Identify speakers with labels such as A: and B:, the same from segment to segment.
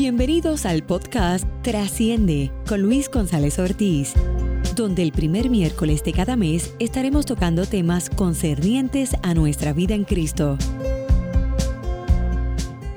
A: Bienvenidos al podcast Trasciende con Luis González Ortiz, donde el primer miércoles de cada mes estaremos tocando temas concernientes a nuestra vida en Cristo.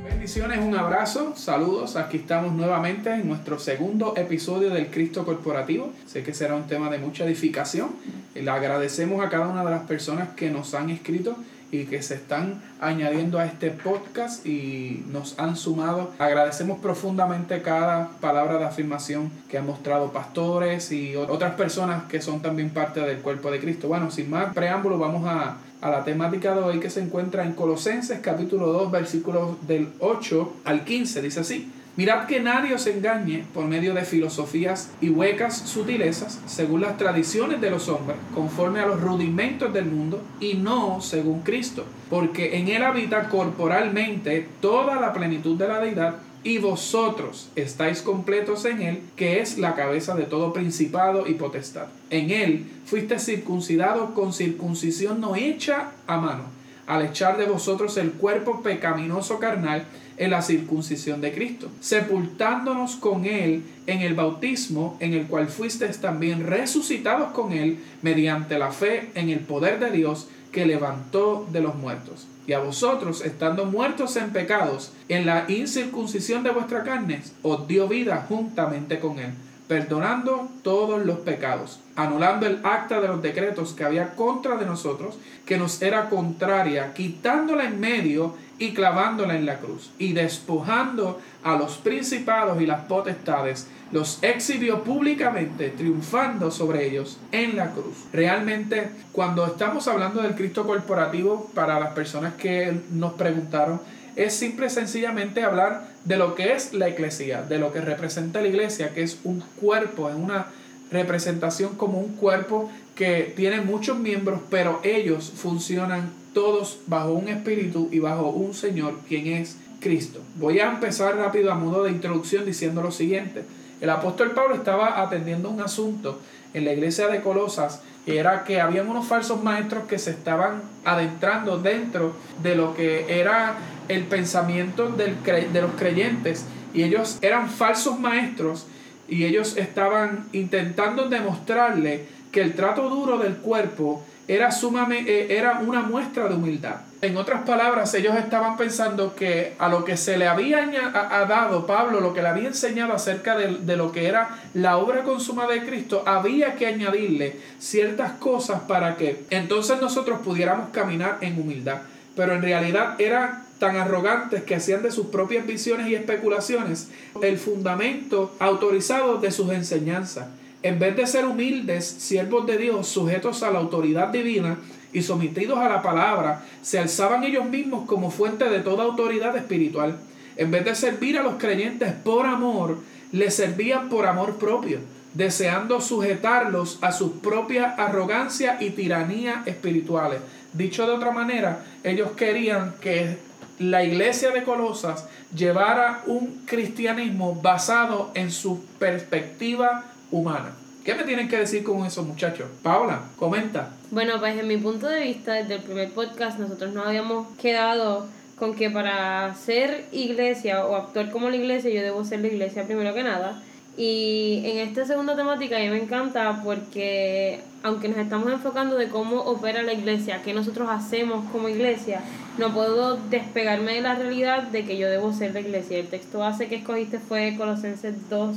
B: Bendiciones, un abrazo, saludos. Aquí estamos nuevamente en nuestro segundo episodio del Cristo Corporativo. Sé que será un tema de mucha edificación. Le agradecemos a cada una de las personas que nos han escrito y que se están añadiendo a este podcast y nos han sumado. Agradecemos profundamente cada palabra de afirmación que han mostrado pastores y otras personas que son también parte del cuerpo de Cristo. Bueno, sin más preámbulo, vamos a, a la temática de hoy que se encuentra en Colosenses capítulo 2 versículos del 8 al 15. Dice así. Mirad que nadie os engañe por medio de filosofías y huecas sutilezas, según las tradiciones de los hombres, conforme a los rudimentos del mundo, y no según Cristo, porque en él habita corporalmente toda la plenitud de la deidad, y vosotros estáis completos en él, que es la cabeza de todo principado y potestad. En él fuiste circuncidado con circuncisión no hecha a mano, al echar de vosotros el cuerpo pecaminoso carnal, en la circuncisión de Cristo, sepultándonos con Él en el bautismo, en el cual fuisteis también resucitados con Él mediante la fe en el poder de Dios que levantó de los muertos. Y a vosotros, estando muertos en pecados, en la incircuncisión de vuestra carne, os dio vida juntamente con Él, perdonando todos los pecados, anulando el acta de los decretos que había contra de nosotros, que nos era contraria, quitándola en medio y clavándola en la cruz. Y despojando a los principados y las potestades, los exhibió públicamente, triunfando sobre ellos en la cruz. Realmente, cuando estamos hablando del Cristo corporativo, para las personas que nos preguntaron, es simple y sencillamente hablar de lo que es la iglesia, de lo que representa la iglesia, que es un cuerpo, es una representación como un cuerpo que tiene muchos miembros, pero ellos funcionan todos bajo un espíritu y bajo un Señor, quien es Cristo. Voy a empezar rápido a modo de introducción diciendo lo siguiente. El apóstol Pablo estaba atendiendo un asunto en la iglesia de Colosas, era que habían unos falsos maestros que se estaban adentrando dentro de lo que era el pensamiento de los creyentes, y ellos eran falsos maestros, y ellos estaban intentando demostrarle que el trato duro del cuerpo era, sumamente, eh, era una muestra de humildad. En otras palabras, ellos estaban pensando que a lo que se le había dado Pablo, lo que le había enseñado acerca de, de, lo que era la obra consumada de Cristo, había que añadirle ciertas cosas para que entonces nosotros pudiéramos caminar en humildad. Pero en realidad eran tan arrogantes que hacían de sus propias visiones y especulaciones el fundamento autorizado de sus enseñanzas. En vez de ser humildes, siervos de Dios, sujetos a la autoridad divina y sometidos a la palabra, se alzaban ellos mismos como fuente de toda autoridad espiritual. En vez de servir a los creyentes por amor, les servían por amor propio, deseando sujetarlos a su propia arrogancia y tiranía espirituales. Dicho de otra manera, ellos querían que la iglesia de Colosas llevara un cristianismo basado en su perspectiva humana. ¿Qué me tienen que decir con eso, muchachos? Paola, comenta.
C: Bueno, pues en mi punto de vista, desde el primer podcast, nosotros nos habíamos quedado con que para ser iglesia o actuar como la iglesia, yo debo ser la iglesia primero que nada. Y en esta segunda temática a mí me encanta porque aunque nos estamos enfocando de cómo opera la iglesia, qué nosotros hacemos como iglesia, no puedo despegarme de la realidad de que yo debo ser la iglesia. El texto base que escogiste fue Colosenses 2,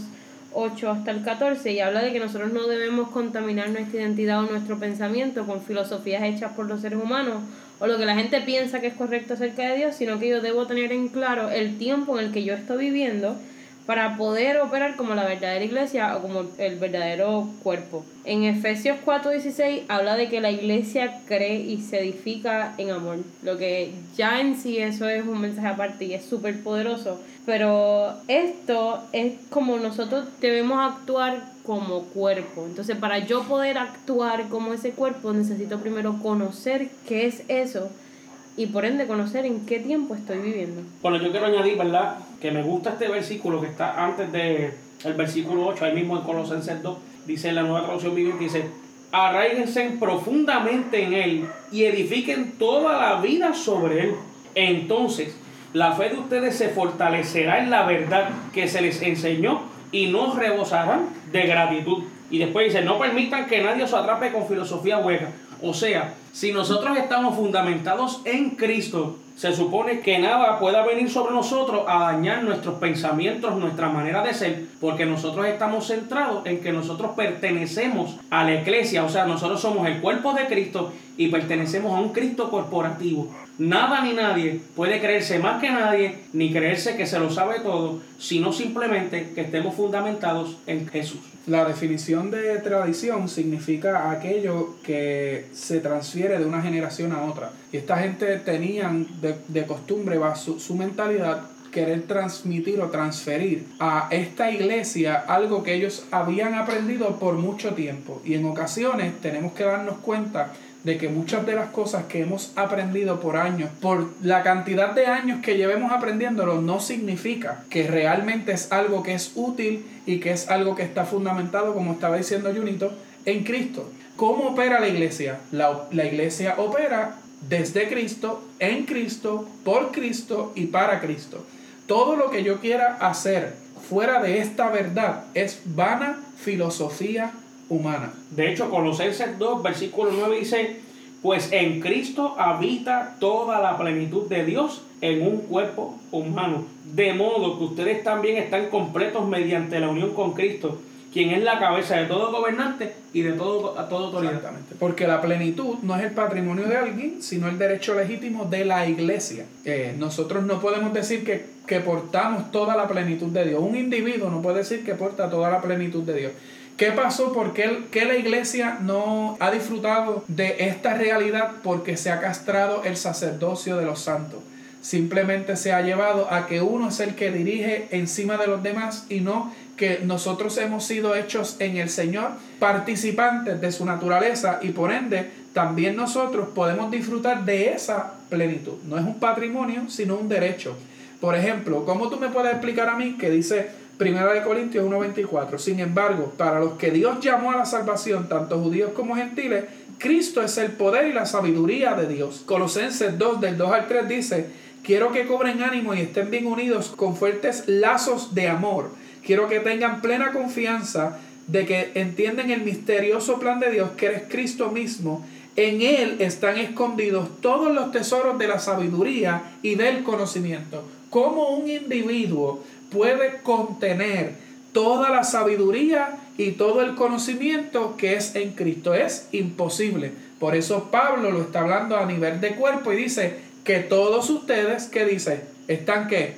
C: 8 hasta el 14 y habla de que nosotros no debemos contaminar nuestra identidad o nuestro pensamiento con filosofías hechas por los seres humanos o lo que la gente piensa que es correcto acerca de Dios, sino que yo debo tener en claro el tiempo en el que yo estoy viviendo para poder operar como la verdadera iglesia o como el verdadero cuerpo. En Efesios 4:16 habla de que la iglesia cree y se edifica en amor, lo que ya en sí eso es un mensaje aparte y es súper poderoso, pero esto es como nosotros debemos actuar como cuerpo. Entonces, para yo poder actuar como ese cuerpo, necesito primero conocer qué es eso y por ende conocer en qué tiempo estoy viviendo.
D: Bueno, yo quiero añadir, ¿verdad? Que me gusta este versículo que está antes del el versículo 8, ahí mismo en Colosenses 2, dice la nueva traducción viviente, dice, arraíguense profundamente en Él y edifiquen toda la vida sobre Él. Entonces, la fe de ustedes se fortalecerá en la verdad que se les enseñó y no rebosarán de gratitud. Y después dice, no permitan que nadie os atrape con filosofía hueca. O sea, si nosotros estamos fundamentados en Cristo, se supone que nada pueda venir sobre nosotros a dañar nuestros pensamientos, nuestra manera de ser, porque nosotros estamos centrados en que nosotros pertenecemos a la iglesia, o sea, nosotros somos el cuerpo de Cristo y pertenecemos a un Cristo corporativo. Nada ni nadie puede creerse más que nadie, ni creerse que se lo sabe todo, sino simplemente que estemos fundamentados en Jesús.
B: La definición de tradición significa aquello que se transfiere de una generación a otra. Y esta gente tenían de, costumbre, su, su mentalidad, querer transmitir o transferir a esta iglesia algo que ellos habían aprendido por mucho tiempo. Y en ocasiones tenemos que darnos cuenta de que muchas de las cosas que hemos aprendido por años, por la cantidad de años que llevemos aprendiéndolo, no significa que realmente es algo que es útil y que es algo que está fundamentado, como estaba diciendo Junito, en Cristo. ¿Cómo opera la iglesia? La, la iglesia opera desde Cristo, en Cristo, por Cristo y para Cristo. Todo lo que yo quiera hacer fuera de esta verdad es vana filosofía humana.
D: De hecho, Colosenses 2, versículo 9 dice, pues en Cristo habita toda la plenitud de Dios en un cuerpo humano. De modo que ustedes también están completos mediante la unión con Cristo, quien es la cabeza de todo gobernante y de todo, a todo autoridad.
B: Exactamente. Porque la plenitud no es el patrimonio de alguien, sino el derecho legítimo de la iglesia. Eh, nosotros no podemos decir que, que portamos toda la plenitud de Dios. Un individuo no puede decir que porta toda la plenitud de Dios. ¿Qué pasó? ¿Por qué, la iglesia no ha disfrutado de esta realidad? Porque se ha castrado el sacerdocio de los santos. Simplemente se ha llevado a que uno es el que dirige encima de los demás y no que nosotros hemos sido hechos en el Señor, participantes de su naturaleza y por ende también nosotros podemos disfrutar de esa plenitud. No es un patrimonio, sino un derecho. Por ejemplo, ¿cómo tú me puedes explicar a mí que dice Primera de Corintios 1.24. Sin embargo, para los que Dios llamó a la salvación, tanto judíos como gentiles, Cristo es el poder y la sabiduría de Dios. Colosenses 2, del 2 al 3 dice, quiero que cobren ánimo y estén bien unidos con fuertes lazos de amor. Quiero que tengan plena confianza de que entienden el misterioso plan de Dios, que eres Cristo mismo. En Él están escondidos todos los tesoros de la sabiduría y del conocimiento. Como un individuo puede contener toda la sabiduría y todo el conocimiento que es en Cristo. Es imposible. Por eso Pablo lo está hablando a nivel de cuerpo y dice que todos ustedes, ¿qué dice? Están que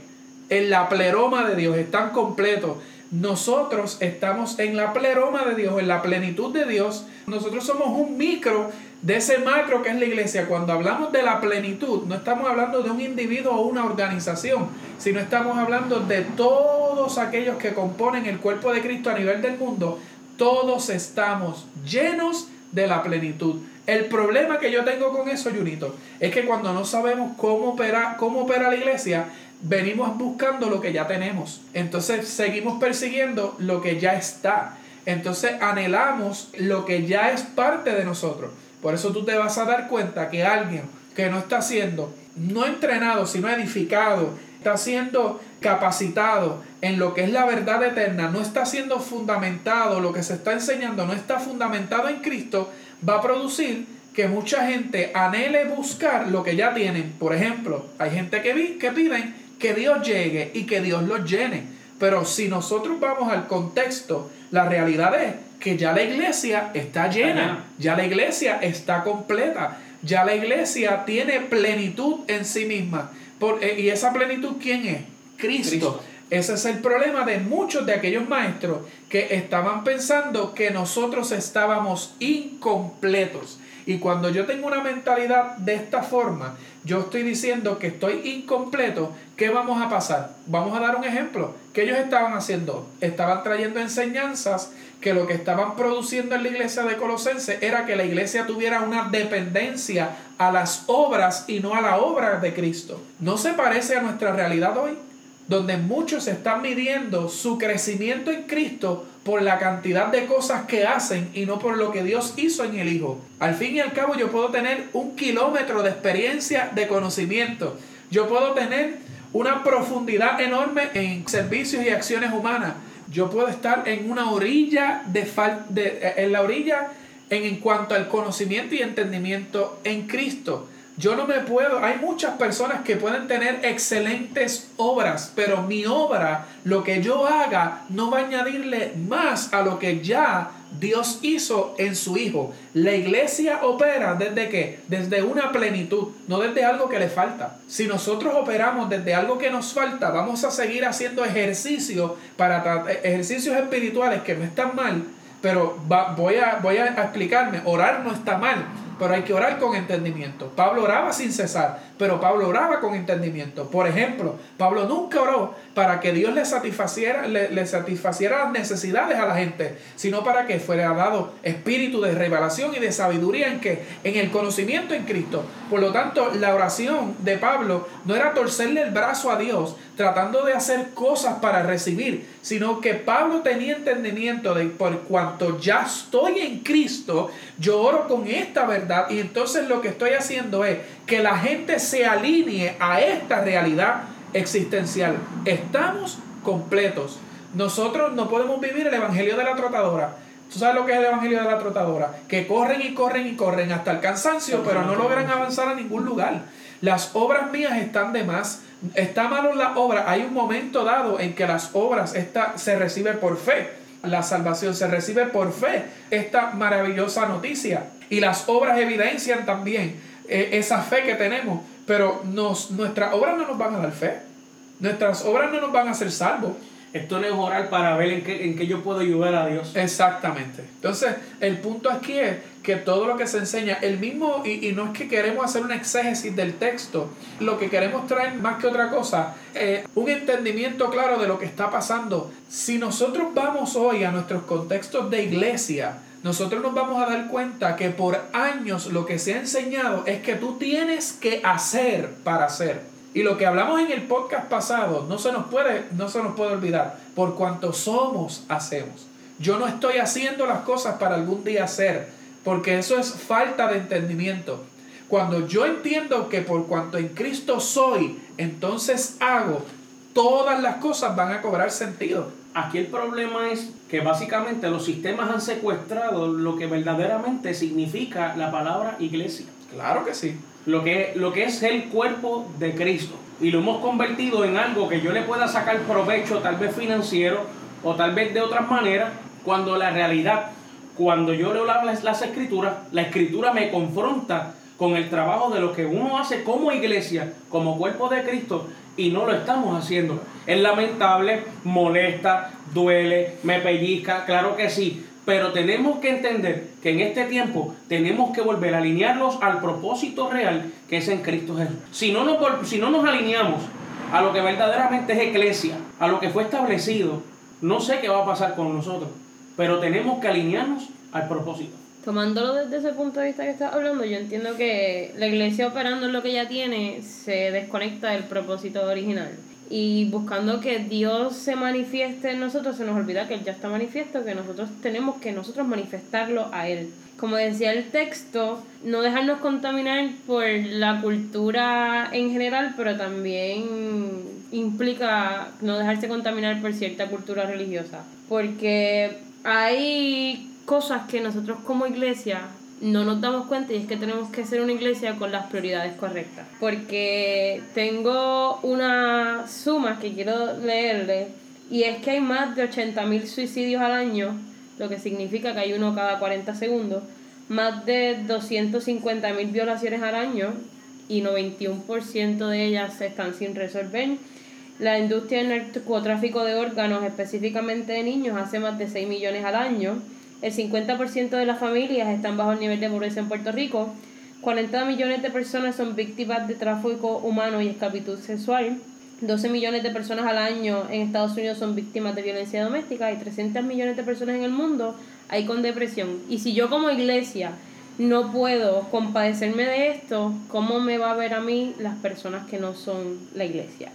B: en la pleroma de Dios, están completos. Nosotros estamos en la pleroma de Dios, en la plenitud de Dios. Nosotros somos un micro de ese macro que es la iglesia. Cuando hablamos de la plenitud, no estamos hablando de un individuo o una organización, sino estamos hablando de todos aquellos que componen el cuerpo de Cristo a nivel del mundo. Todos estamos llenos de la plenitud. El problema que yo tengo con eso, Junito, es que cuando no sabemos cómo opera, cómo opera la iglesia, venimos buscando lo que ya tenemos. Entonces seguimos persiguiendo lo que ya está. Entonces anhelamos lo que ya es parte de nosotros. Por eso tú te vas a dar cuenta que alguien que no está siendo, no entrenado, sino edificado, está siendo capacitado en lo que es la verdad eterna, no está siendo fundamentado, lo que se está enseñando no está fundamentado en Cristo, va a producir que mucha gente anhele buscar lo que ya tienen. Por ejemplo, hay gente que, vi, que piden que Dios llegue y que Dios los llene. Pero si nosotros vamos al contexto, la realidad es que ya la iglesia está llena, ya la iglesia está completa, ya la iglesia tiene plenitud en sí misma. Por, eh, ¿Y esa plenitud quién es? Cristo. Cristo. Ese es el problema de muchos de aquellos maestros que estaban pensando que nosotros estábamos incompletos. Y cuando yo tengo una mentalidad de esta forma, yo estoy diciendo que estoy incompleto, ¿qué vamos a pasar? Vamos a dar un ejemplo. ¿Qué ellos estaban haciendo? Estaban trayendo enseñanzas que lo que estaban produciendo en la iglesia de Colosense era que la iglesia tuviera una dependencia a las obras y no a la obra de Cristo. ¿No se parece a nuestra realidad hoy? donde muchos están midiendo su crecimiento en Cristo por la cantidad de cosas que hacen y no por lo que Dios hizo en el Hijo. Al fin y al cabo yo puedo tener un kilómetro de experiencia, de conocimiento. Yo puedo tener una profundidad enorme en servicios y acciones humanas. Yo puedo estar en una orilla de, fal de en la orilla en, en cuanto al conocimiento y entendimiento en Cristo. Yo no me puedo, hay muchas personas que pueden tener excelentes obras, pero mi obra, lo que yo haga, no va a añadirle más a lo que ya Dios hizo en su Hijo. La iglesia opera desde qué? Desde una plenitud, no desde algo que le falta. Si nosotros operamos desde algo que nos falta, vamos a seguir haciendo ejercicios para ejercicios espirituales que no están mal, pero voy, a, voy a explicarme, orar no está mal pero hay que orar con entendimiento. Pablo oraba sin cesar, pero Pablo oraba con entendimiento. Por ejemplo, Pablo nunca oró para que Dios le satisfaciera, satisfaciera las necesidades a la gente, sino para que fuera dado espíritu de revelación y de sabiduría en que en el conocimiento en Cristo. Por lo tanto, la oración de Pablo no era torcerle el brazo a Dios tratando de hacer cosas para recibir, sino que Pablo tenía entendimiento de por cuanto ya estoy en Cristo, yo oro con esta verdad y entonces lo que estoy haciendo es que la gente se alinee a esta realidad existencial. Estamos completos. Nosotros no podemos vivir el evangelio de la trotadora. ¿Tú sabes lo que es el evangelio de la trotadora? Que corren y corren y corren hasta el cansancio, pero no logran avanzar a ningún lugar. Las obras mías están de más. Está malo la obra. Hay un momento dado en que las obras esta, se recibe por fe. La salvación se recibe por fe. Esta maravillosa noticia. Y las obras evidencian también eh, esa fe que tenemos, pero nos, nuestras obras no nos van a dar fe. Nuestras obras no nos van a hacer salvos.
D: Esto no es orar para ver en qué, en qué yo puedo ayudar a Dios.
B: Exactamente. Entonces, el punto aquí es que todo lo que se enseña, el mismo, y, y no es que queremos hacer una exégesis del texto, lo que queremos traer más que otra cosa, un entendimiento claro de lo que está pasando. Si nosotros vamos hoy a nuestros contextos de iglesia, nosotros nos vamos a dar cuenta que por años lo que se ha enseñado es que tú tienes que hacer para hacer. Y lo que hablamos en el podcast pasado no se nos puede, no se nos puede olvidar. Por cuanto somos, hacemos. Yo no estoy haciendo las cosas para algún día hacer, porque eso es falta de entendimiento. Cuando yo entiendo que por cuanto en Cristo soy, entonces hago, todas las cosas van a cobrar sentido.
D: Aquí el problema es que básicamente los sistemas han secuestrado lo que verdaderamente significa la palabra iglesia.
B: Claro que sí.
D: Lo que, lo que es el cuerpo de Cristo. Y lo hemos convertido en algo que yo le pueda sacar provecho, tal vez financiero o tal vez de otras maneras, cuando la realidad, cuando yo leo las, las escrituras, la escritura me confronta con el trabajo de lo que uno hace como iglesia, como cuerpo de Cristo, y no lo estamos haciendo. Es lamentable, molesta, duele, me pellizca, claro que sí. Pero tenemos que entender que en este tiempo tenemos que volver a alinearnos al propósito real que es en Cristo Jesús. Si no nos, si no nos alineamos a lo que verdaderamente es iglesia, a lo que fue establecido, no sé qué va a pasar con nosotros. Pero tenemos que alinearnos al propósito.
C: Tomándolo desde ese punto de vista que estás hablando, yo entiendo que la iglesia operando en lo que ya tiene se desconecta del propósito original. Y buscando que Dios se manifieste en nosotros, se nos olvida que Él ya está manifiesto, que nosotros tenemos que nosotros manifestarlo a Él. Como decía el texto, no dejarnos contaminar por la cultura en general, pero también implica no dejarse contaminar por cierta cultura religiosa. Porque hay cosas que nosotros como iglesia no nos damos cuenta y es que tenemos que ser una iglesia con las prioridades correctas. Porque tengo una suma que quiero leerle y es que hay más de 80.000 suicidios al año, lo que significa que hay uno cada 40 segundos, más de 250.000 violaciones al año y 91% de ellas están sin resolver. La industria del narcotráfico de órganos, específicamente de niños, hace más de 6 millones al año el 50% de las familias están bajo el nivel de pobreza en Puerto Rico. 40 millones de personas son víctimas de tráfico humano y esclavitud sexual. 12 millones de personas al año en Estados Unidos son víctimas de violencia doméstica y 300 millones de personas en el mundo hay con depresión. Y si yo como iglesia no puedo compadecerme de esto, ¿cómo me va a ver a mí las personas que no son la iglesia?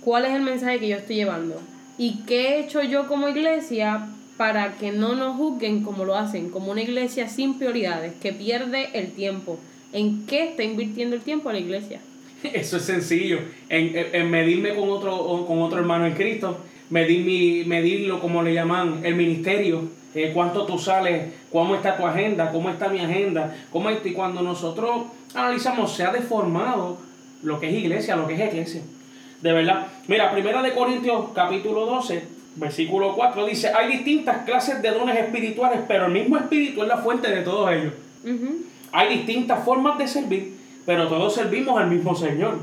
C: ¿Cuál es el mensaje que yo estoy llevando? ¿Y qué he hecho yo como iglesia para que no nos juzguen como lo hacen, como una iglesia sin prioridades, que pierde el tiempo. ¿En qué está invirtiendo el tiempo la iglesia?
D: Eso es sencillo. En, en- medirme con otro, con otro hermano en Cristo, medir mi, medirlo como le llaman el ministerio, eh, cuánto tú sales, cómo está tu agenda, cómo está mi agenda, cómo está. Y cuando nosotros analizamos, se ha deformado lo que es iglesia, lo que es iglesia. De verdad. Mira, Primera de Corintios capítulo 12, versículo 4 dice, hay distintas clases de dones espirituales, pero el mismo espíritu es la fuente de todos ellos. Hay distintas formas de servir, pero todos servimos al mismo Señor.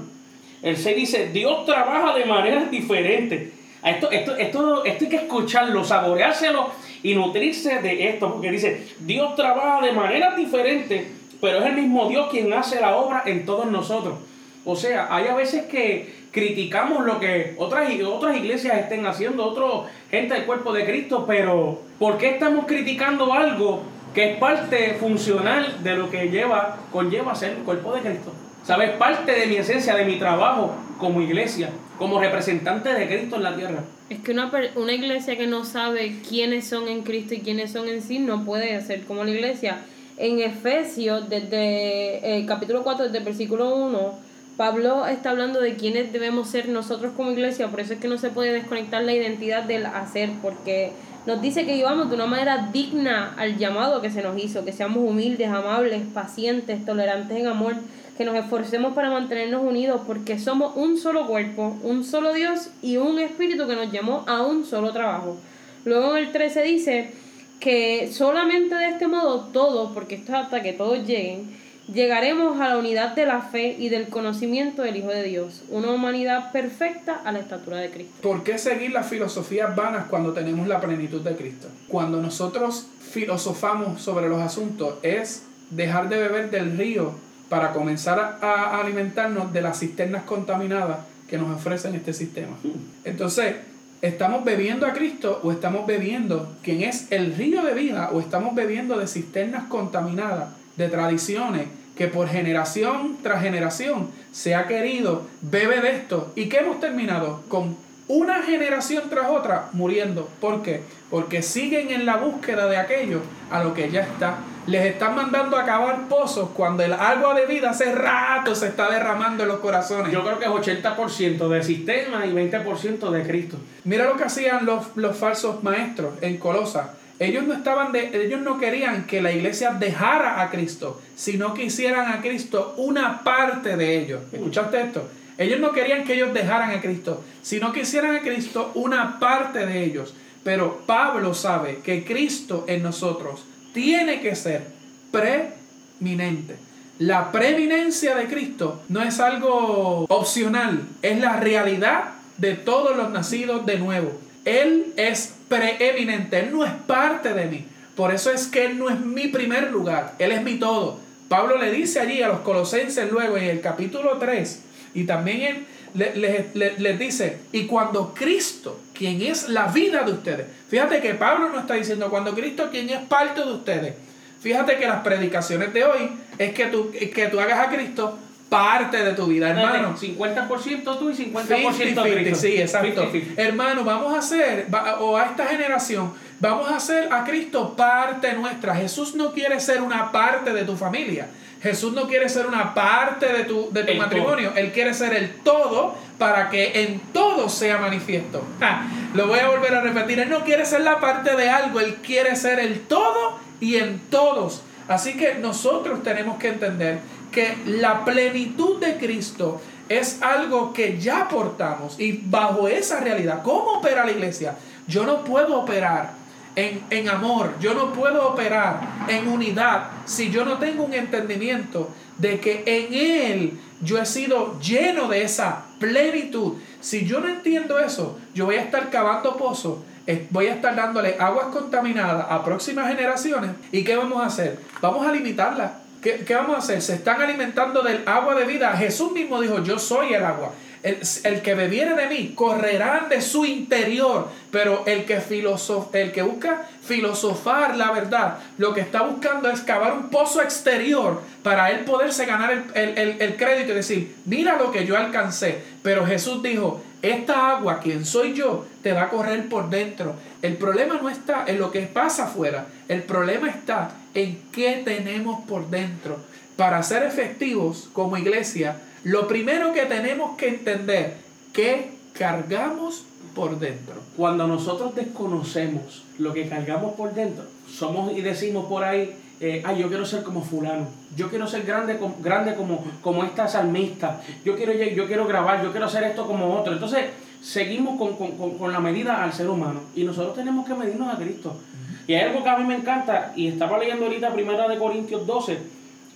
D: El 6 dice, Dios trabaja de maneras diferentes. Esto, esto, esto, esto hay que escucharlo, saboreárselo y nutrirse de esto, porque dice, Dios trabaja de maneras diferentes, pero es el mismo Dios quien hace la obra en todos nosotros. O sea, hay a veces que criticamos lo que otras, otras iglesias estén haciendo, otros gente del cuerpo de Cristo, pero ¿por qué estamos criticando algo que es parte funcional de lo que lleva, conlleva ser el cuerpo de Cristo? ¿Sabes? Parte de mi esencia, de mi trabajo como iglesia, como representante de Cristo en la tierra.
C: Es que una, una iglesia que no sabe quiénes son en Cristo y quiénes son en sí no puede ser como la iglesia. En Efesios, desde el capítulo 4, desde el versículo 1, Pablo está hablando de quiénes debemos ser nosotros como iglesia, por eso es que no se puede desconectar la identidad del hacer, porque nos dice que vivamos de una manera digna al llamado que se nos hizo, que seamos humildes, amables, pacientes, tolerantes en amor, que nos esforcemos para mantenernos unidos, porque somos un solo cuerpo, un solo Dios y un espíritu que nos llamó a un solo trabajo. Luego en el 13 dice que solamente de este modo todos, porque esto es hasta que todos lleguen, llegaremos a la unidad de la fe y del conocimiento del Hijo de Dios, una humanidad perfecta a la estatura de Cristo.
B: ¿Por qué seguir las filosofías vanas cuando tenemos la plenitud de Cristo? Cuando nosotros filosofamos sobre los asuntos es dejar de beber del río para comenzar a, alimentarnos de las cisternas contaminadas que nos ofrecen este sistema. Entonces, ¿estamos bebiendo a Cristo o estamos bebiendo quien es el río de vida o estamos bebiendo de cisternas contaminadas, de tradiciones que por generación tras generación se ha querido, bebe de esto y que hemos terminado con una generación tras otra muriendo. ¿Por qué? Porque siguen en la búsqueda de aquello a lo que ya está. Les están mandando a cavar pozos cuando el agua de vida hace rato se está derramando en los corazones.
D: Yo creo que es 80% de sistema y 20% de Cristo.
B: Mira lo que hacían los, los falsos maestros en Colosa. Ellos no estaban de, ellos no querían que la iglesia dejara a Cristo, sino que hicieran a Cristo una parte de ellos. ¿Escuchaste esto? Ellos no querían que ellos dejaran a Cristo, sino que hicieran a Cristo una parte de ellos. Pero Pablo sabe que Cristo en nosotros tiene que ser preeminente. La preeminencia de Cristo no es algo opcional, es la realidad de todos los nacidos de nuevo. Él es preeminente, Él no es parte de mí. Por eso es que Él no es mi primer lugar, Él es mi todo. Pablo le dice allí a los colosenses luego en el capítulo 3 y también él le- le- le- les dice, y cuando Cristo, quien es la vida de ustedes, fíjate que Pablo no está diciendo cuando Cristo, quien es parte de ustedes, fíjate que las predicaciones de hoy es que tú, que tú hagas a Cristo parte de tu vida, hermano.
D: 50% tú y 50%
B: 50, 50,
D: Cristo.
B: sí, exacto.
D: 50-50.
B: Hermano, vamos a hacer, o a esta generación, vamos a hacer a Cristo parte nuestra. Jesús no quiere ser una parte de tu familia. Jesús no quiere ser una parte de tu, de tu
D: El
B: matrimonio. Él quiere ser el todo para que en todo sea manifiesto. Ja, lo voy a volver a repetir. Él no quiere ser la parte de algo. Él quiere ser el todo y en todos. Así que nosotros tenemos que entender que la plenitud de Cristo es algo que ya portamos y bajo esa realidad, ¿cómo opera la iglesia? Yo no puedo operar en, en amor, yo no puedo operar en unidad si yo no tengo un entendimiento de que en Él yo he sido lleno de esa plenitud. Si yo no entiendo eso, yo voy a estar cavando pozos, eh, voy a estar dándole aguas contaminadas a próximas generaciones. ¿Y qué vamos a hacer? Vamos a limitarlas. ¿Qué, qué vamos a hacer? Se están alimentando del agua de vida. Jesús mismo dijo, yo soy el agua. El, el que bebiere de mí correrán de su interior, pero el que, filosof, el que busca filosofar la verdad, lo que está buscando es cavar un pozo exterior para él poderse ganar el, el- el- crédito y decir, mira lo que yo alcancé. Pero Jesús dijo, esta agua, quien soy yo, te va a correr por dentro. El problema no está en lo que pasa afuera, el problema está en qué tenemos por dentro. Para ser efectivos como iglesia, Lo primero que tenemos que entender, que cargamos por dentro.
D: Cuando nosotros desconocemos lo que cargamos por dentro, somos y decimos por ahí, eh, ay, yo quiero ser como fulano, yo quiero ser grande, grande como, como esta salmista, yo quiero, yo quiero grabar, yo quiero hacer esto como otro. Entonces, seguimos con, con, con, la medida al ser humano y nosotros tenemos que medirnos a Cristo. Y hay algo que a mí me encanta, y estaba leyendo ahorita Primera de Corintios 12,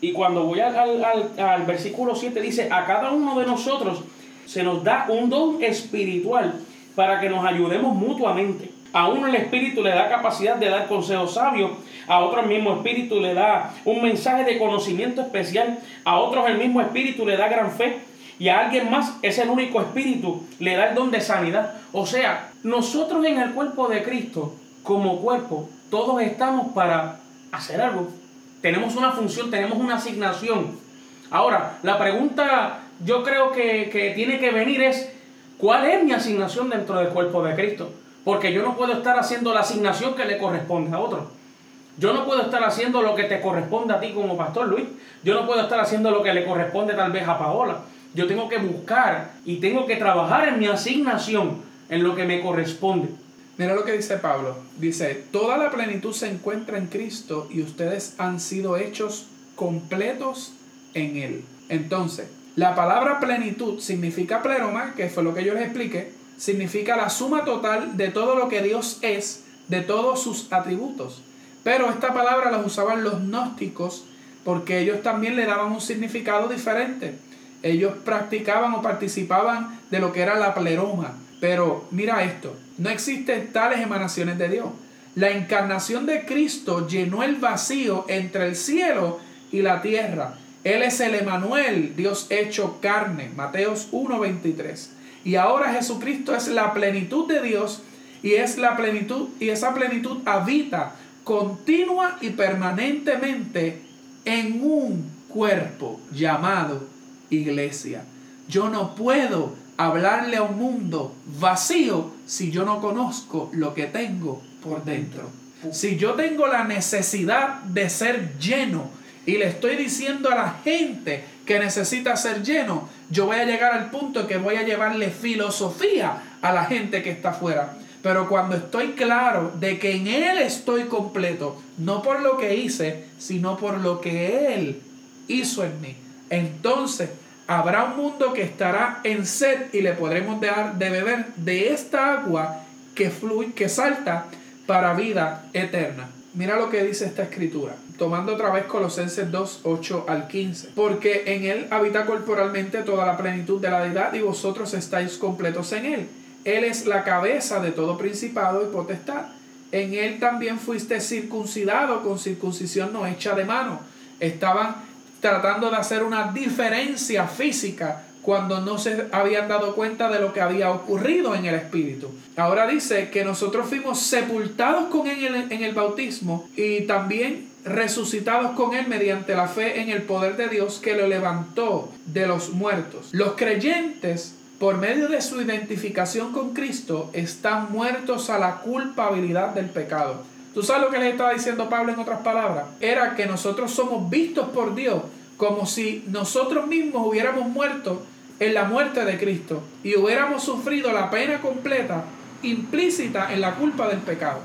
D: y cuando voy al, al, al versículo 7 dice, a cada uno de nosotros se nos da un don espiritual para que nos ayudemos mutuamente. A uno el Espíritu le da capacidad de dar consejos sabios, a otro el mismo Espíritu le da un mensaje de conocimiento especial, a otros el mismo Espíritu le da gran fe y a alguien más es el único Espíritu le da el don de sanidad. O sea, nosotros en el cuerpo de Cristo, como cuerpo, todos estamos para hacer algo. Tenemos una función, tenemos una asignación. Ahora, la pregunta yo creo que, que tiene que venir es, ¿cuál es mi asignación dentro del cuerpo de Cristo? Porque yo no puedo estar haciendo la asignación que le corresponde a otro. Yo no puedo estar haciendo lo que te corresponde a ti como pastor Luis. Yo no puedo estar haciendo lo que le corresponde tal vez a Paola. Yo tengo que buscar y tengo que trabajar en mi asignación, en lo que me corresponde.
B: Mira lo que dice Pablo. Dice, toda la plenitud se encuentra en Cristo y ustedes han sido hechos completos en Él. Entonces, la palabra plenitud significa pleroma, que fue lo que yo les expliqué, significa la suma total de todo lo que Dios es, de todos sus atributos. Pero esta palabra la usaban los gnósticos porque ellos también le daban un significado diferente. Ellos practicaban o participaban de lo que era la pleroma. Pero mira esto, no existen tales emanaciones de Dios. La encarnación de Cristo llenó el vacío entre el cielo y la tierra. Él es el Emanuel, Dios hecho carne, Mateos 1:23. Y ahora Jesucristo es la plenitud de Dios y es la plenitud y esa plenitud habita continua y permanentemente en un cuerpo llamado iglesia. Yo no puedo hablarle a un mundo vacío si yo no conozco lo que tengo por dentro. Si yo tengo la necesidad de ser lleno y le estoy diciendo a la gente que necesita ser lleno, yo voy a llegar al punto que voy a llevarle filosofía a la gente que está afuera. Pero cuando estoy claro de que en Él estoy completo, no por lo que hice, sino por lo que Él hizo en mí, entonces habrá un mundo que estará en sed y le podremos dar de beber de esta agua que fluye, que salta para vida eterna. Mira lo que dice esta escritura, tomando otra vez Colosenses 2, 8 al 15. Porque en Él habita corporalmente toda la plenitud de la deidad y vosotros estáis completos en Él. Él es la cabeza de todo principado y potestad. En Él también fuiste circuncidado con circuncisión no hecha de mano. Estaban tratando de hacer una diferencia física cuando no se habían dado cuenta de lo que había ocurrido en el Espíritu. Ahora dice que nosotros fuimos sepultados con él en el bautismo y también resucitados con Él mediante la fe en el poder de Dios que lo levantó de los muertos. Los creyentes, por medio de su identificación con Cristo, están muertos a la culpabilidad del pecado. ¿Tú sabes lo que le estaba diciendo Pablo en otras palabras? Era que nosotros somos vistos por Dios como si nosotros mismos hubiéramos muerto en la muerte de Cristo y hubiéramos sufrido la pena completa implícita en la culpa del pecado.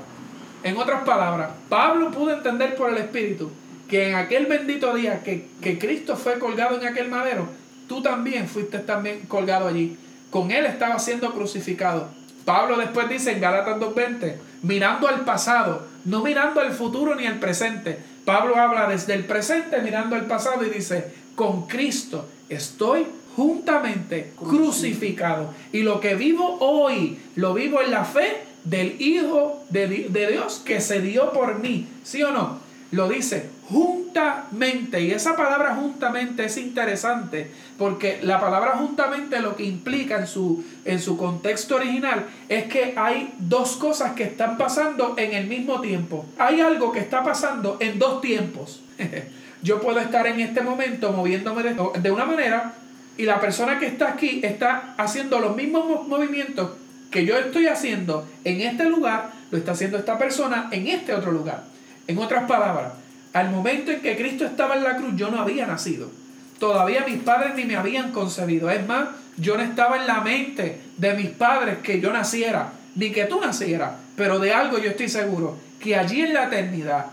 B: En otras palabras, Pablo pudo entender por el Espíritu que en aquel bendito día que, que Cristo fue colgado en aquel madero, tú también fuiste también colgado allí. Con él estaba siendo crucificado. Pablo después dice en Gálatas 2.20, mirando al pasado, no mirando al futuro ni al presente. Pablo habla desde el presente mirando al pasado y dice, con Cristo estoy juntamente crucificado. Y lo que vivo hoy, lo vivo en la fe del Hijo de, Dios que se dio por mí. ¿Sí o no? Lo dice juntamente. Y esa palabra juntamente es interesante porque la palabra juntamente lo que implica en su, en su contexto original es que hay dos cosas que están pasando en el mismo tiempo. Hay algo que está pasando en dos tiempos. Yo puedo estar en este momento moviéndome de una manera y la persona que está aquí está haciendo los mismos movimientos que yo estoy haciendo en este lugar, lo está haciendo esta persona en este otro lugar. En otras palabras, al momento en que Cristo estaba en la cruz, yo no había nacido. todavía mis padres ni me habían concebido. Es más, yo no estaba en la mente de mis padres que yo naciera, ni que tú nacieras. Pero de algo yo estoy seguro, que allí en la eternidad,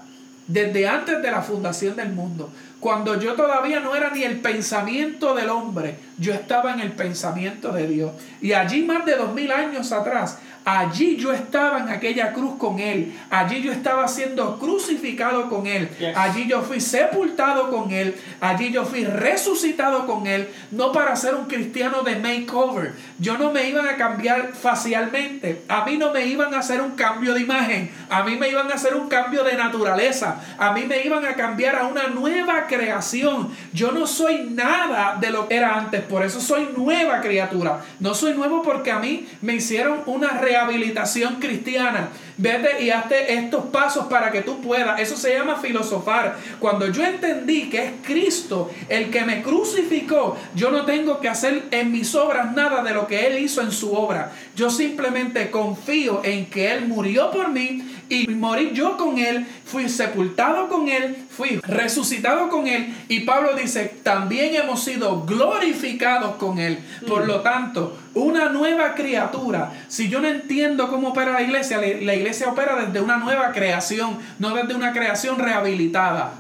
B: desde antes de la fundación del mundo, cuando yo todavía no era ni el pensamiento del hombre, yo estaba en el pensamiento de Dios. Y allí más de dos mil años atrás, Allí yo estaba en aquella cruz con Él. Allí yo estaba siendo crucificado con Él. Allí yo fui sepultado con Él. Allí yo fui resucitado con Él. No para ser un cristiano de makeover. Yo no me iban a cambiar facialmente. A mí no me iban a hacer un cambio de imagen. A mí me iban a hacer un cambio de naturaleza. A mí me iban a cambiar a una nueva creación. Yo no soy nada de lo que era antes. Por eso soy nueva criatura. No soy nuevo porque a mí me hicieron una realidad rehabilitación cristiana. Vete y hazte estos pasos para que tú puedas. Eso se llama filosofar. Cuando yo entendí que es Cristo el que me crucificó, yo no tengo que hacer en mis obras nada de lo que Él hizo en su obra. Yo simplemente confío en que Él murió por mí y morí yo con Él, fui sepultado con Él, fui resucitado con Él. Y Pablo dice, también hemos sido glorificados con Él. Por lo tanto, una nueva criatura. Si yo no entiendo cómo opera la iglesia, la iglesia opera desde una nueva creación, no desde una creación rehabilitada.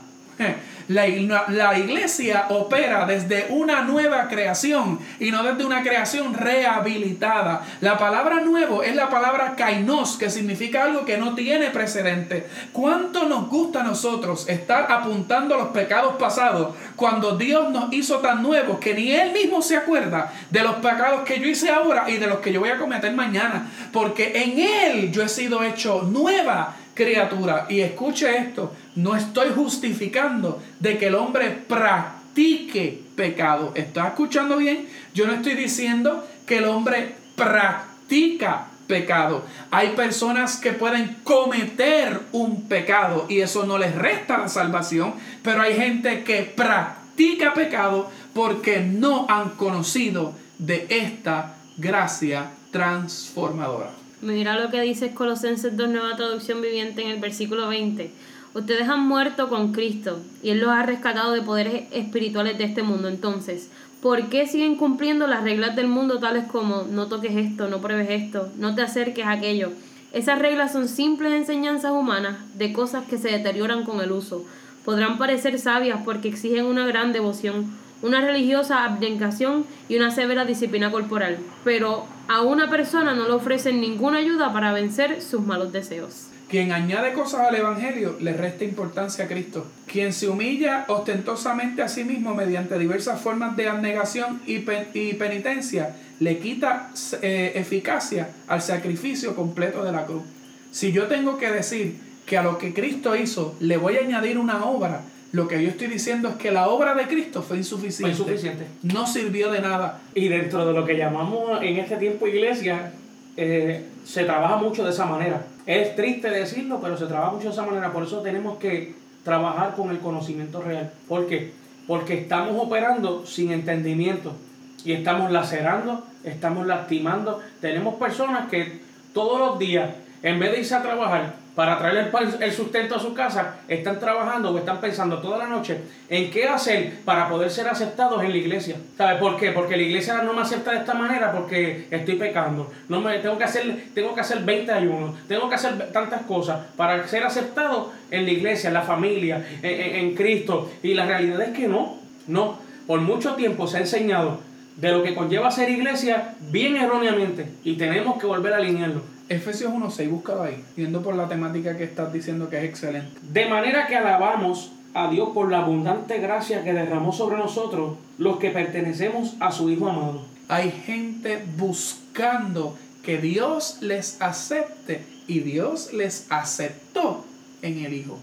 B: La, iglesia opera desde una nueva creación y no desde una creación rehabilitada. La palabra nuevo es la palabra kainos, que significa algo que no tiene precedente. ¿Cuánto nos gusta a nosotros estar apuntando a los pecados pasados cuando Dios nos hizo tan nuevos que ni Él mismo se acuerda de los pecados que yo hice ahora y de los que yo voy a cometer mañana? Porque en Él yo he sido hecho nueva criatura. Y escuche esto, no estoy justificando de que el hombre practique pecado. ¿Está escuchando bien? Yo no estoy diciendo que el hombre practica pecado. Hay personas que pueden cometer un pecado y eso no les resta la salvación, pero hay gente que practica pecado porque no han conocido de esta gracia transformadora.
C: Mira lo que dice Colosenses 2, nueva traducción viviente en el versículo 20. Ustedes han muerto con Cristo y Él los ha rescatado de poderes espirituales de este mundo. Entonces, ¿por qué siguen cumpliendo las reglas del mundo tales como no toques esto, no pruebes esto, no te acerques a aquello? Esas reglas son simples enseñanzas humanas de cosas que se deterioran con el uso. Podrán parecer sabias porque exigen una gran devoción, una religiosa abnegación y una severa disciplina corporal, pero a una persona no le ofrecen ninguna ayuda para vencer sus malos deseos.
B: Quien añade cosas al Evangelio le resta importancia a Cristo. Quien se humilla ostentosamente a sí mismo mediante diversas formas de abnegación y, penitencia le quita eh, eficacia al sacrificio completo de la cruz. Si yo tengo que decir que a lo que Cristo hizo le voy a añadir una obra, lo que yo estoy diciendo es que la obra de Cristo fue insuficiente.
D: Fue insuficiente.
B: No sirvió de nada.
D: Y dentro de lo que llamamos en este tiempo iglesia, eh, se trabaja mucho de esa manera. Es triste decirlo, pero se trabaja mucho de esa manera. Por eso tenemos que trabajar con el conocimiento real. ¿Por qué? Porque estamos operando sin entendimiento. Y estamos lacerando, estamos lastimando. Tenemos personas que todos los días, en vez de irse a trabajar, para traer el, sustento a su casa, están trabajando o están pensando toda la noche en qué hacer para poder ser aceptados en la iglesia. ¿Sabe por qué? Porque la iglesia no me acepta de esta manera porque estoy pecando. No me, tengo, que hacer, tengo que hacer 20 ayunos, tengo que hacer tantas cosas para ser aceptado en la iglesia, en la familia, en, en Cristo. Y la realidad es que no, no. Por mucho tiempo se ha enseñado de lo que conlleva ser iglesia bien erróneamente y tenemos que volver a alinearlo.
B: Efesios 1.6, búscalo ahí, viendo por la temática que estás diciendo que es excelente.
D: De manera que alabamos a Dios por la abundante gracia que derramó sobre nosotros los que pertenecemos a su Hijo amado.
B: Hay gente buscando que Dios les acepte y Dios les aceptó en el Hijo.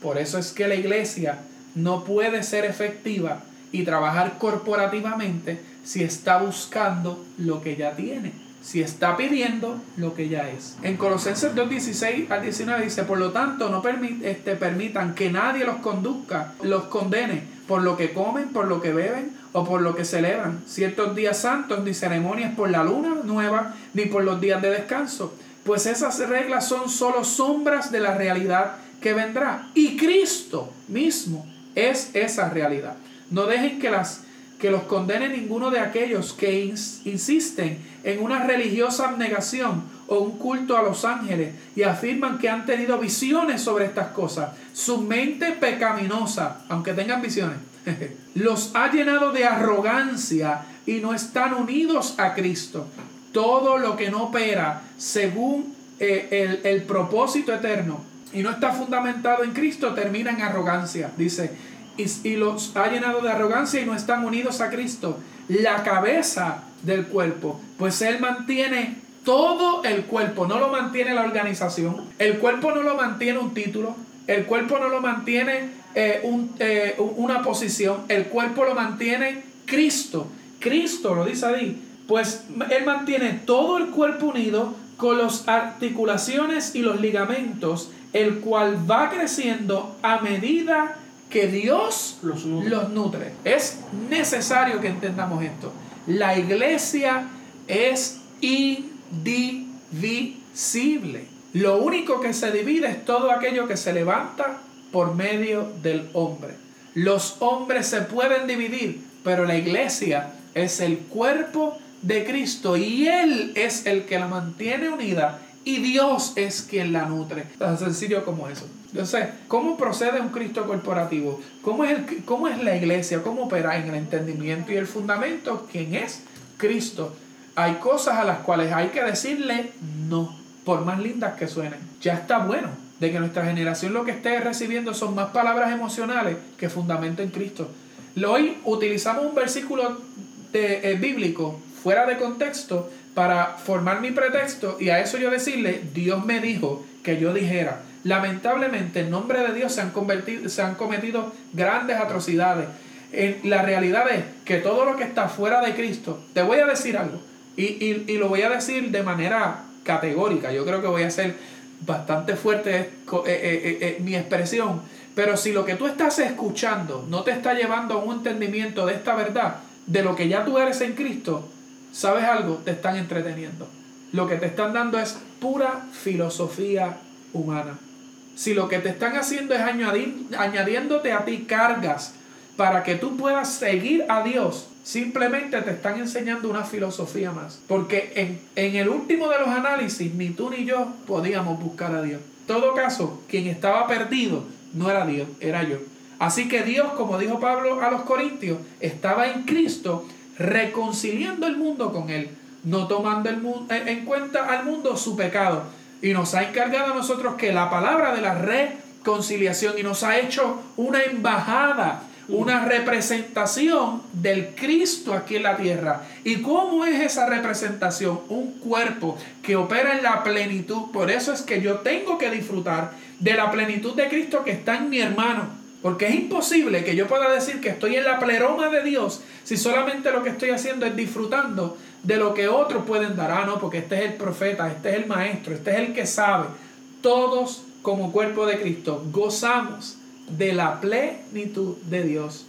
B: Por eso es que la iglesia no puede ser efectiva y trabajar corporativamente si está buscando lo que ya tiene si está pidiendo lo que ya es. En Colosenses 2.16 al 19 dice, por lo tanto, no este, permitan que nadie los conduzca, los condene por lo que comen, por lo que beben o por lo que celebran, ciertos días santos, ni ceremonias por la luna nueva, ni por los días de descanso, pues esas reglas son solo sombras de la realidad que vendrá. Y Cristo mismo es esa realidad. No dejen que las que los condene ninguno de aquellos que insisten en una religiosa abnegación o un culto a los ángeles y afirman que han tenido visiones sobre estas cosas. Su mente pecaminosa, aunque tengan visiones, los ha llenado de arrogancia y no están unidos a Cristo. Todo lo que no opera según eh, el, el propósito eterno y no está fundamentado en Cristo termina en arrogancia. Dice, y, los ha llenado de arrogancia y no están unidos a Cristo, la cabeza del cuerpo, pues Él mantiene todo el cuerpo, no lo mantiene la organización, el cuerpo no lo mantiene un título, el cuerpo no lo mantiene eh, eh, una posición, el cuerpo lo mantiene Cristo, Cristo lo dice ahí, pues Él mantiene todo el cuerpo unido con las articulaciones y los ligamentos, el cual va creciendo a medida que Dios los nutre. Es necesario que entendamos esto. La iglesia es indivisible. Lo único que se divide es todo aquello que se levanta por medio del hombre. Los hombres se pueden dividir, pero la iglesia es el cuerpo de Cristo y Él es el que la mantiene unida y Dios es quien la nutre. Tan sencillo como eso. Entonces, ¿cómo procede un Cristo corporativo? ¿Cómo es, el, ¿Cómo es la iglesia? ¿Cómo opera en el entendimiento y el fundamento? ¿Quién es Cristo? Hay cosas a las cuales hay que decirle no, por más lindas que suenen. Ya está bueno de que nuestra generación lo que esté recibiendo son más palabras emocionales que fundamento en Cristo. Hoy utilizamos un versículo eh, bíblico fuera de contexto para formar mi pretexto y a eso yo decirle, Dios me dijo que yo dijera. Lamentablemente, en nombre de Dios se han, cometido grandes atrocidades. la realidad es que todo lo que está fuera de Cristo, te voy a decir algo, y, lo voy a decir de manera categórica, yo creo que voy a ser bastante fuerte eh, eh, eh, mi expresión, pero si lo que tú estás escuchando no te está llevando a un entendimiento de esta verdad, de lo que ya tú eres en Cristo, ¿sabes algo? Te están entreteniendo. Lo que te están dando es pura filosofía humana. Si lo que te están haciendo es añadir, añadiéndote a ti cargas para que tú puedas seguir a Dios, simplemente te están enseñando una filosofía más. Porque en, el último de los análisis, ni tú ni yo podíamos buscar a Dios. En todo caso, quien estaba perdido no era Dios, era yo. Así que Dios, como dijo Pablo a los Corintios, estaba en Cristo reconciliando el mundo con Él, no tomando el en cuenta al mundo su pecado y nos ha encargado a nosotros que la palabra de la reconciliación y nos ha hecho una embajada, una representación del Cristo aquí en la tierra. ¿Y cómo es esa representación? Un cuerpo que opera en la plenitud. Por eso es que yo tengo que disfrutar de la plenitud de Cristo que está en mi hermano. Porque es imposible que yo pueda decir que estoy en la pleroma de Dios si solamente lo que estoy haciendo es disfrutando de lo que otros pueden dar. Ah, no, porque este es el profeta, este es el maestro, este es el que sabe. Todos como cuerpo de Cristo gozamos de la plenitud de Dios.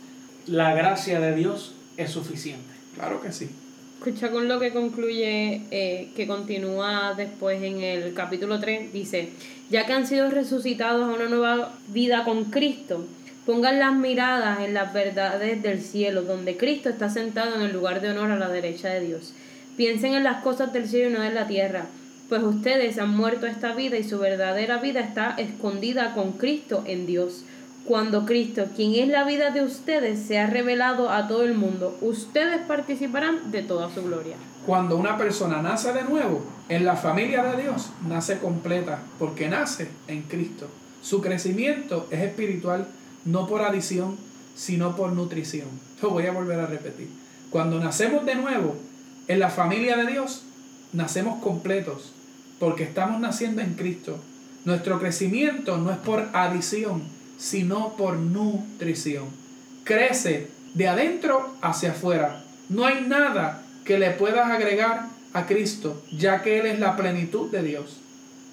D: La gracia de Dios es suficiente.
B: Claro que sí.
C: Escucha con lo que concluye, eh, que continúa después en el capítulo 3, dice, ya que han sido resucitados a una nueva vida con Cristo, pongan las miradas en las verdades del cielo, donde Cristo está sentado en el lugar de honor a la derecha de Dios. Piensen en las cosas del cielo y no de la tierra, pues ustedes han muerto esta vida y su verdadera vida está escondida con Cristo en Dios. Cuando Cristo, quien es la vida de ustedes, se ha revelado a todo el mundo, ustedes participarán de toda su gloria.
B: Cuando una persona nace de nuevo en la familia de Dios, nace completa, porque nace en Cristo. Su crecimiento es espiritual, no por adición, sino por nutrición. Lo voy a volver a repetir. Cuando nacemos de nuevo, en la familia de Dios nacemos completos porque estamos naciendo en Cristo. Nuestro crecimiento no es por adición, sino por nutrición. Crece de adentro hacia afuera. No hay nada que le puedas agregar a Cristo, ya que Él es la plenitud de Dios.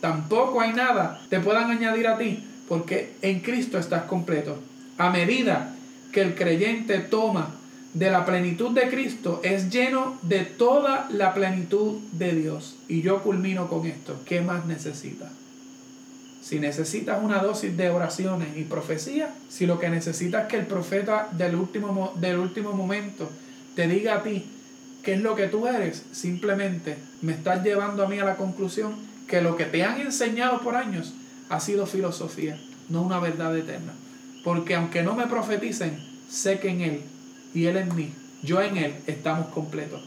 B: Tampoco hay nada que puedan añadir a ti, porque en Cristo estás completo. A medida que el creyente toma de la plenitud de Cristo es lleno de toda la plenitud de Dios. Y yo culmino con esto. ¿Qué más necesitas? Si necesitas una dosis de oraciones y profecía, si lo que necesitas es que el profeta del último, del último momento te diga a ti qué es lo que tú eres, simplemente me estás llevando a mí a la conclusión que lo que te han enseñado por años ha sido filosofía, no una verdad eterna. Porque aunque no me profeticen, sé que en Él y Él en mí, yo en Él, estamos completos.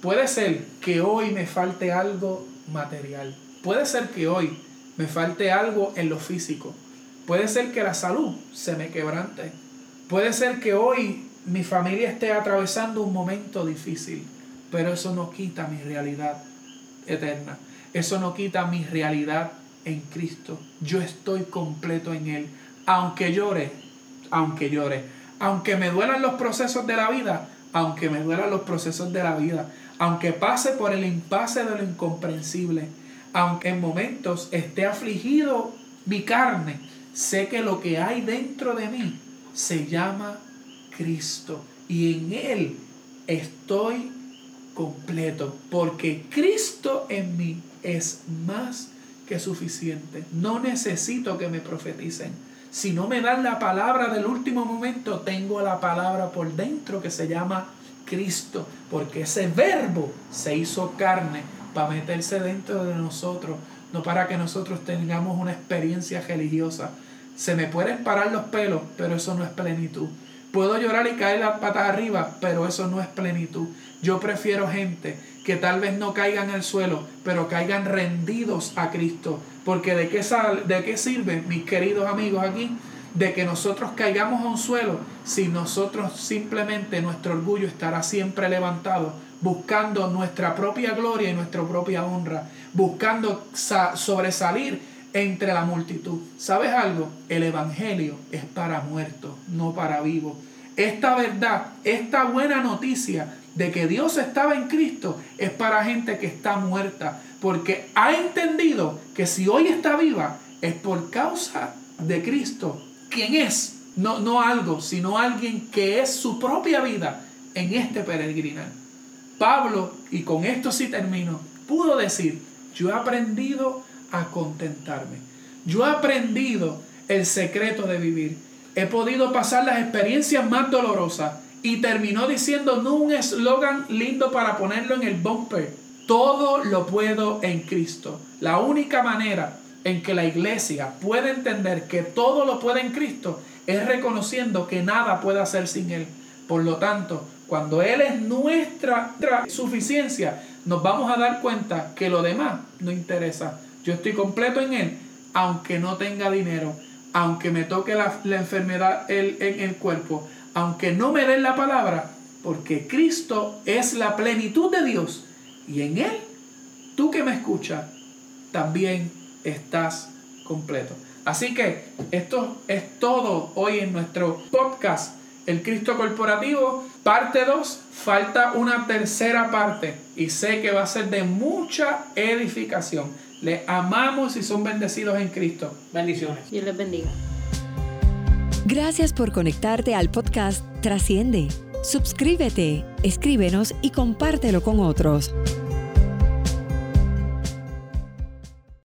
B: Puede ser que hoy me falte algo material. Puede ser que hoy me falte algo en lo físico. Puede ser que la salud se me quebrante. Puede ser que hoy mi familia esté atravesando un momento difícil. Pero eso no quita mi realidad eterna. Eso no quita mi realidad en Cristo. Yo estoy completo en Él. Aunque llore, aunque llore, aunque me duelan los procesos de la vida, aunque me duelan los procesos de la vida, aunque pase por el impasse de lo incomprensible, aunque en momentos esté afligido mi carne, sé que lo que hay dentro de mí se llama Cristo. Y en Él estoy completo, porque Cristo en mí es más que suficiente. No necesito que me profeticen. Si no me dan la palabra del último momento, tengo la palabra por dentro que se llama Cristo, porque ese verbo se hizo carne para meterse dentro de nosotros, no para que nosotros tengamos una experiencia religiosa. Se me pueden parar los pelos, pero eso no es plenitud. Puedo llorar y caer las patas arriba, pero eso no es plenitud. Yo prefiero gente que tal vez no caigan al suelo, pero caigan rendidos a Cristo. Porque de qué, de qué sirve, mis queridos amigos aquí, de que nosotros caigamos a un suelo si nosotros simplemente nuestro orgullo estará siempre levantado, buscando nuestra propia gloria y nuestra propia honra, buscando sobresalir entre la multitud. ¿Sabes algo? El Evangelio es para muertos, no para vivos. Esta verdad, esta buena noticia de que Dios estaba en Cristo es para gente que está muerta, porque ha entendido que si hoy está viva es por causa de Cristo, quien es, no, no algo, sino alguien que es su propia vida en este peregrinar. Pablo, y con esto sí termino, pudo decir, yo he aprendido a contentarme. Yo he aprendido el secreto de vivir. He podido pasar las experiencias más dolorosas y terminó diciendo no un eslogan lindo para ponerlo en el bumper. Todo lo puedo en Cristo. La única manera en que la iglesia puede entender que todo lo puede en Cristo es reconociendo que nada puede hacer sin Él. Por lo tanto, cuando Él es nuestra, suficiencia, nos vamos a dar cuenta que lo demás no interesa. Yo estoy completo en Él, aunque no tenga dinero, aunque me toque la, enfermedad en el cuerpo, aunque no me den la palabra, porque Cristo es la plenitud de Dios y en Él, tú que me escuchas, también estás completo. Así que esto es todo hoy en nuestro podcast, El Cristo Corporativo, parte 2. Falta una tercera parte y sé que va a ser de mucha edificación. Les amamos y son bendecidos en Cristo. Bendiciones.
C: Dios les bendiga.
A: Gracias por conectarte al podcast Trasciende. Suscríbete, escríbenos y compártelo con otros.